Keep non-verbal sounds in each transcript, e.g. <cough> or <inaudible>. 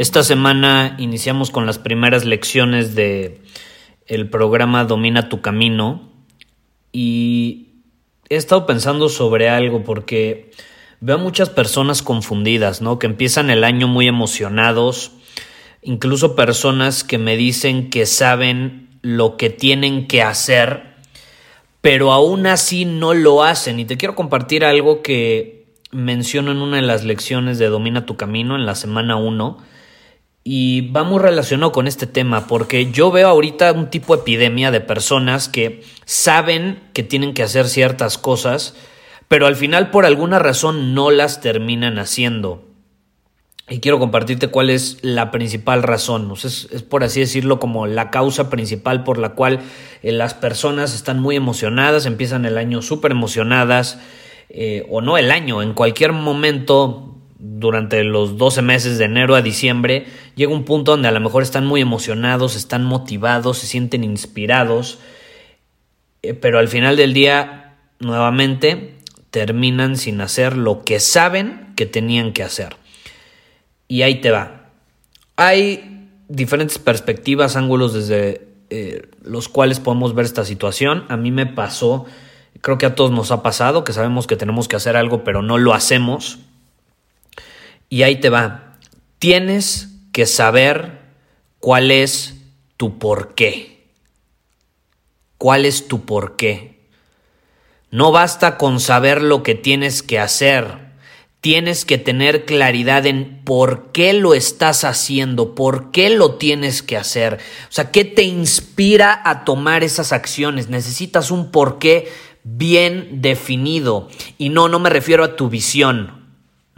Esta semana iniciamos con las primeras lecciones de el programa Domina tu camino y he estado pensando sobre algo porque veo a muchas personas confundidas, ¿no? Que empiezan el año muy emocionados, incluso personas que me dicen que saben lo que tienen que hacer, pero aún así no lo hacen. Y te quiero compartir algo que menciono en una de las lecciones de Domina tu camino en la semana 1 y va muy relacionado con este tema, porque yo veo ahorita un tipo de epidemia de personas que saben que tienen que hacer ciertas cosas, pero al final por alguna razón no las terminan haciendo. Y quiero compartirte cuál es la principal razón. es, por así decirlo como la causa principal por la cual eh, las personas están muy emocionadas, empiezan el año súper emocionadas, eh, o no el año, en cualquier momento durante los 12 meses de enero a diciembre, llega un punto donde a lo mejor están muy emocionados, están motivados, se sienten inspirados, eh, pero al final del día, nuevamente, terminan sin hacer lo que saben que tenían que hacer. Y ahí te va. Hay diferentes perspectivas, ángulos desde eh, los cuales podemos ver esta situación. A mí me pasó, creo que a todos nos ha pasado, que sabemos que tenemos que hacer algo, pero no lo hacemos y ahí te va. Tienes que saber cuál es tu por qué. ¿Cuál es tu por qué? No basta con saber lo que tienes que hacer. Tienes que tener claridad en por qué lo estás haciendo, por qué lo tienes que hacer. O sea, ¿qué te inspira a tomar esas acciones? Necesitas un por qué bien definido. Y no, no me refiero a tu visión.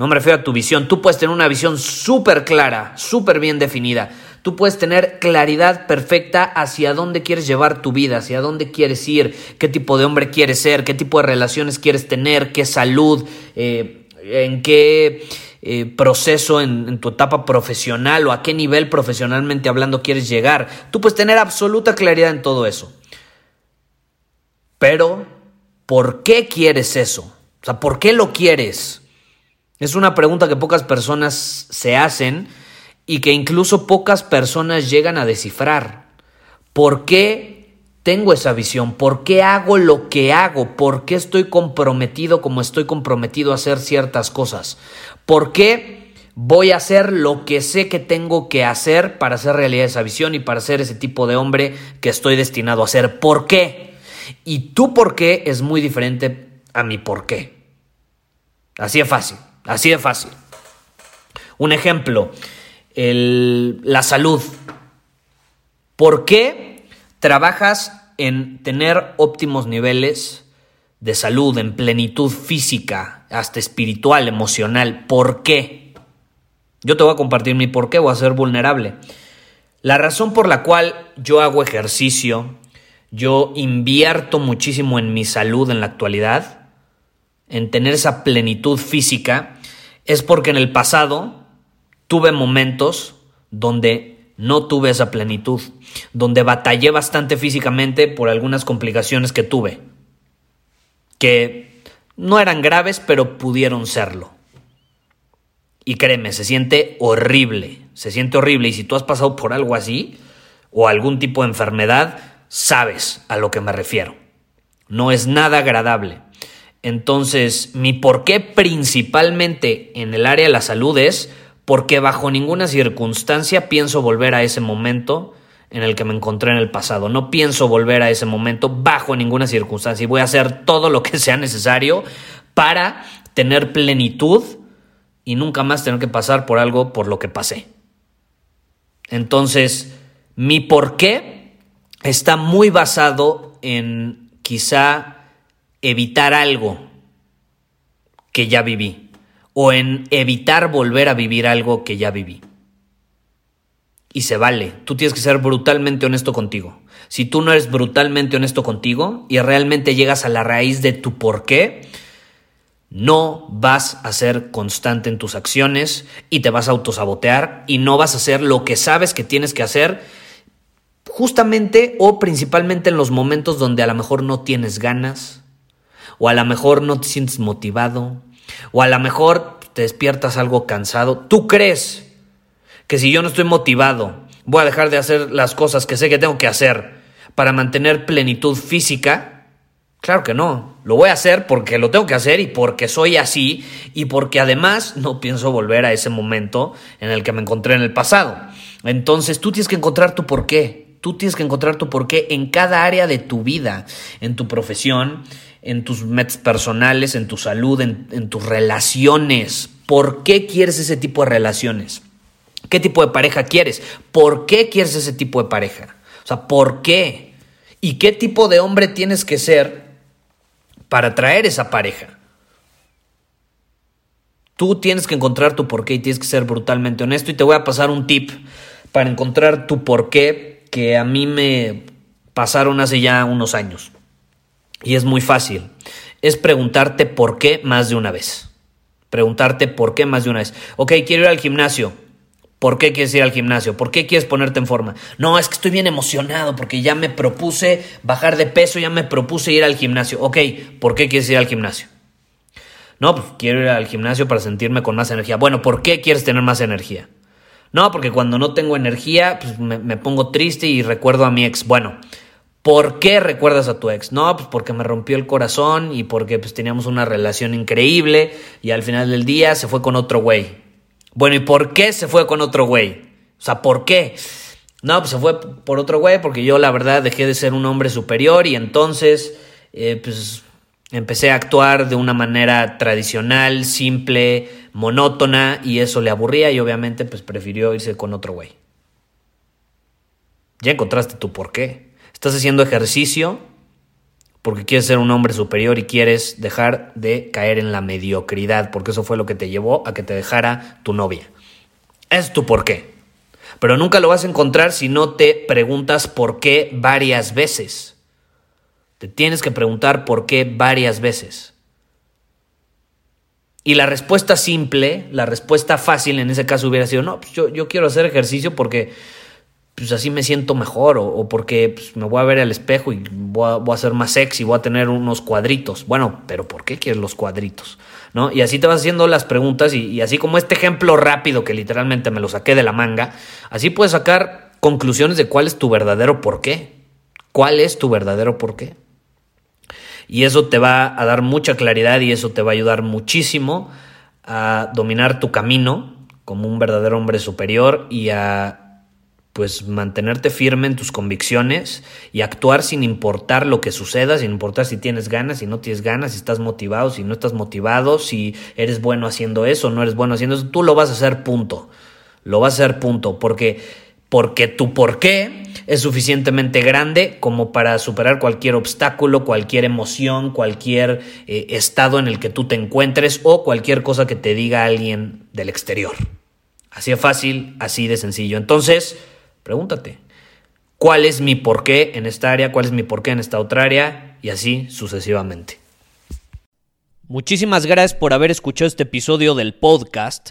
No me refiero a tu visión. Tú puedes tener una visión súper clara, súper bien definida. Tú puedes tener claridad perfecta hacia dónde quieres llevar tu vida, hacia dónde quieres ir, qué tipo de hombre quieres ser, qué tipo de relaciones quieres tener, qué salud, eh, en qué eh, proceso en, en tu etapa profesional o a qué nivel profesionalmente hablando quieres llegar. Tú puedes tener absoluta claridad en todo eso. Pero, ¿por qué quieres eso? O sea, ¿por qué lo quieres? Es una pregunta que pocas personas se hacen y que incluso pocas personas llegan a descifrar. ¿Por qué tengo esa visión? ¿Por qué hago lo que hago? ¿Por qué estoy comprometido como estoy comprometido a hacer ciertas cosas? ¿Por qué voy a hacer lo que sé que tengo que hacer para hacer realidad esa visión y para ser ese tipo de hombre que estoy destinado a ser? ¿Por qué? Y tu por qué es muy diferente a mi por qué. Así es fácil. Así de fácil. Un ejemplo, la salud. ¿Por qué trabajas en tener óptimos niveles de salud, en plenitud física, hasta espiritual, emocional? ¿Por qué? Yo te voy a compartir mi por qué, voy a ser vulnerable. La razón por la cual yo hago ejercicio, yo invierto muchísimo en mi salud en la actualidad, en tener esa plenitud física, es porque en el pasado tuve momentos donde no tuve esa plenitud, donde batallé bastante físicamente por algunas complicaciones que tuve, que no eran graves, pero pudieron serlo. Y créeme, se siente horrible, se siente horrible. Y si tú has pasado por algo así, o algún tipo de enfermedad, sabes a lo que me refiero. No es nada agradable. Entonces, mi por qué principalmente en el área de la salud es porque bajo ninguna circunstancia pienso volver a ese momento en el que me encontré en el pasado. No pienso volver a ese momento bajo ninguna circunstancia y voy a hacer todo lo que <laughs> sea necesario para tener plenitud y nunca más tener que pasar por algo por lo que pasé. Entonces, mi por qué está muy basado en quizá evitar algo que ya viví o en evitar volver a vivir algo que ya viví. Y se vale, tú tienes que ser brutalmente honesto contigo. Si tú no eres brutalmente honesto contigo y realmente llegas a la raíz de tu por qué, no vas a ser constante en tus acciones y te vas a autosabotear y no vas a hacer lo que sabes que tienes que hacer justamente o principalmente en los momentos donde a lo mejor no tienes ganas o a lo mejor no te sientes motivado o a lo mejor te despiertas algo cansado. ¿Tú crees que si yo no estoy motivado voy a dejar de hacer las cosas que sé que tengo que hacer para mantener plenitud física? Claro que no, lo voy a hacer porque lo tengo que hacer y porque soy así y porque además no pienso volver a ese momento en el que me encontré en el pasado. Entonces tú tienes que encontrar tu porqué, tú tienes que encontrar tu porqué en cada área de tu vida, en tu profesión, en tus metas personales, en tu salud, en, tus relaciones. ¿Por qué quieres ese tipo de relaciones? ¿Qué tipo de pareja quieres? ¿Por qué quieres ese tipo de pareja? O sea, ¿por qué? ¿Y qué tipo de hombre tienes que ser para atraer esa pareja. Tú tienes que encontrar tu porqué y tienes que ser brutalmente honesto y te voy a pasar un tip para encontrar tu porqué que a mí me pasaron hace ya unos años. Y es muy fácil. Es preguntarte por qué más de una vez. Preguntarte por qué más de una vez. Ok, quiero ir al gimnasio. ¿Por qué quieres ir al gimnasio? ¿Por qué quieres ponerte en forma? No, es que estoy bien emocionado porque ya me propuse bajar de peso, ya me propuse ir al gimnasio. Ok, ¿por qué quieres ir al gimnasio? No, pues quiero ir al gimnasio para sentirme con más energía. Bueno, ¿por qué quieres tener más energía? No, porque cuando no tengo energía, pues me, pongo triste y recuerdo a mi ex. Bueno, ¿Por qué recuerdas a tu ex? No, pues porque me rompió el corazón y porque pues teníamos una relación increíble y al final del día se fue con otro güey. Bueno, ¿y por qué se fue con otro güey? O sea, ¿por qué? No, pues se fue por otro güey porque yo la verdad dejé de ser un hombre superior y entonces eh, pues empecé a actuar de una manera tradicional, simple, monótona y eso le aburría y obviamente pues prefirió irse con otro güey. Ya encontraste tu por qué. Estás haciendo ejercicio porque quieres ser un hombre superior y quieres dejar de caer en la mediocridad, porque eso fue lo que te llevó a que te dejara tu novia. Es tu por qué. Pero nunca lo vas a encontrar si no te preguntas por qué varias veces. Te tienes que preguntar por qué varias veces. Y la respuesta simple, la respuesta fácil en ese caso hubiera sido, no, pues yo, yo quiero hacer ejercicio porque pues así me siento mejor o, porque pues, me voy a ver al espejo y voy a, ser más sexy, voy a tener unos cuadritos. Bueno, pero ¿por qué quieres los cuadritos? ¿No? Y así te vas haciendo las preguntas y, y así como este ejemplo rápido que literalmente me lo saqué de la manga, así puedes sacar conclusiones de cuál es tu verdadero por qué. ¿Cuál es tu verdadero por qué? Y eso te va a dar mucha claridad y eso te va a ayudar muchísimo a dominar tu camino como un verdadero hombre superior y a pues mantenerte firme en tus convicciones y actuar sin importar lo que suceda, sin importar si tienes ganas, si no tienes ganas, si estás motivado, si no estás motivado, si eres bueno haciendo eso, no eres bueno haciendo eso, tú lo vas a hacer punto. Lo vas a hacer punto, porque porque tu por qué es suficientemente grande como para superar cualquier obstáculo, cualquier emoción, cualquier eh, estado en el que tú te encuentres o cualquier cosa que te diga alguien del exterior. Así de fácil, así de sencillo. Entonces, Pregúntate, ¿cuál es mi porqué en esta área? ¿Cuál es mi porqué en esta otra área? Y así sucesivamente. Muchísimas gracias por haber escuchado este episodio del podcast.